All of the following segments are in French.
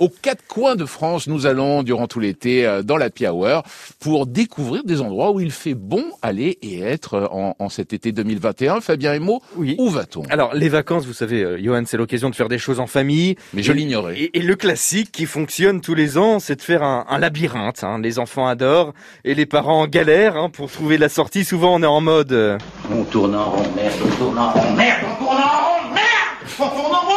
aux quatre coins de France, nous allons durant tout l'été euh, dans la Hour pour découvrir des endroits où il fait bon aller et être euh, en, en cet été 2021. Fabien Emo, oui. où va-t-on? Alors les vacances, vous savez, euh, Johan, c'est l'occasion de faire des choses en famille. Mais je l'ignorais. Et, et, le classique qui fonctionne tous les ans, c'est de faire un, un labyrinthe. Hein. Les enfants adorent et les parents galèrent hein, pour trouver la sortie. Souvent, on est en mode. Euh... On tourne en rond, merde, on tourne en rond, merde, on tourne en rond, merde,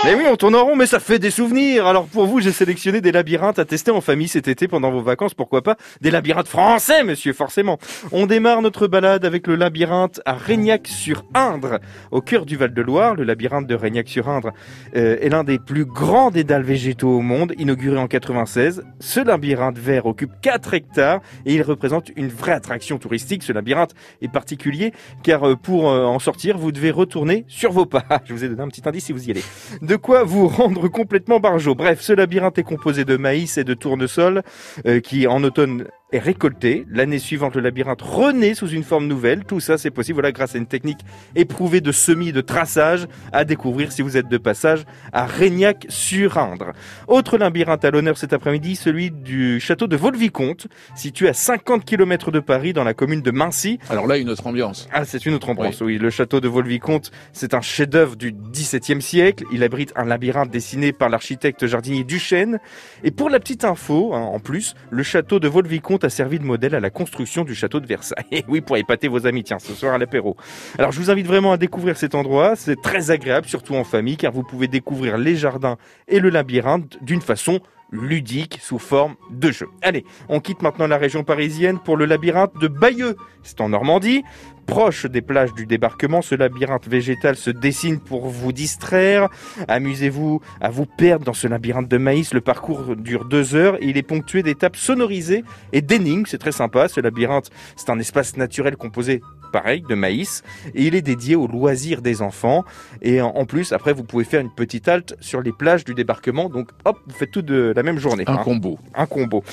Mais oui, on tourne en rond, mais ça fait des souvenirs. Alors pour vous, j'ai sélectionné des labyrinthes à tester en famille cet été pendant vos vacances. Pourquoi pas des labyrinthes français, monsieur, forcément. On démarre notre balade avec le labyrinthe à Régnac-sur-Indre, au cœur du Val-de-Loire. Le labyrinthe de Régnac-sur-Indre euh, est l'un des plus grands dédales végétaux au monde, inauguré en 96. Ce labyrinthe vert occupe 4 hectares et il représente une vraie attraction touristique. Ce labyrinthe est particulier car euh, pour euh, en sortir, vous devez retourner sur vos pas. Je vous ai donné un petit indice si vous y De quoi vous rendre complètement barjot. Bref, ce labyrinthe est composé de maïs et de tournesol euh, qui en automne est récolté. L'année suivante, le labyrinthe renaît sous une forme nouvelle. Tout ça, c'est possible voilà, grâce à une technique éprouvée de semis de traçage à découvrir si vous êtes de passage à Régnac-sur-Indre. Autre labyrinthe à l'honneur cet après-midi, celui du château de Vaux-le-Vicomte, situé à 50 km de Paris dans la commune de Mincy. Alors là, une autre ambiance. Ah, c'est une autre ambiance, oui. oui. Le château de Vaux-le-Vicomte, c'est un chef-d'œuvre du XVIIe siècle. Il abrite un labyrinthe dessiné par l'architecte jardinier Duchesne. Et pour la petite info, hein, en plus, le château de Vaux-le-Vicomte a servi de modèle à la construction du château de Versailles. Et oui, pour épater vos amis, tiens, ce soir à l'apéro. Alors, je vous invite vraiment à découvrir cet endroit. C'est très agréable, surtout en famille, car vous pouvez découvrir les jardins et le labyrinthe d'une façon ludique sous forme de jeu. Allez, on quitte maintenant la région parisienne pour le labyrinthe de Bayeux. C'est en Normandie. Proche des plages du débarquement, ce labyrinthe végétal se dessine pour vous distraire. Amusez-vous à vous perdre dans ce labyrinthe de maïs. Le parcours dure deux heures et il est ponctué d'étapes sonorisées et d'énigmes. C'est très sympa. Ce labyrinthe, c'est un espace naturel composé pareil, de maïs, et il est dédié aux loisirs des enfants. Et en plus, après, vous pouvez faire une petite halte sur les plages du débarquement. Donc, hop, vous faites tout de la même journée. Un hein. combo. Un combo.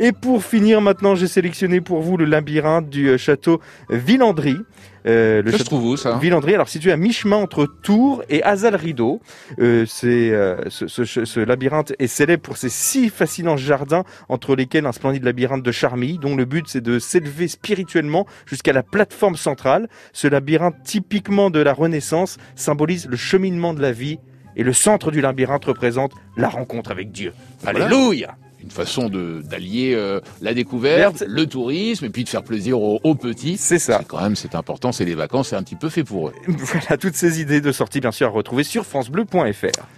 Et pour finir, maintenant, j'ai sélectionné pour vous le labyrinthe du château Villandry. Euh, le ça se trouve où ça Villandry, alors situé à mi-chemin entre Tours et Azal-Rideau. Euh, c'est euh, ce, ce, ce, labyrinthe est célèbre pour ses six fascinants jardins entre lesquels un splendide labyrinthe de Charmilles, dont le but c'est de s'élever spirituellement jusqu'à la plateforme centrale. Ce labyrinthe typiquement de la Renaissance symbolise le cheminement de la vie et le centre du labyrinthe représente la rencontre avec Dieu. Voilà. Une façon de d'allier euh, la découverte, le tourisme et puis de faire plaisir aux, aux petits. C'est ça. Quand même, c'est important, c'est les vacances, c'est un petit peu fait pour eux. Voilà, toutes ces idées de sortie bien sûr à retrouver sur francebleu.fr.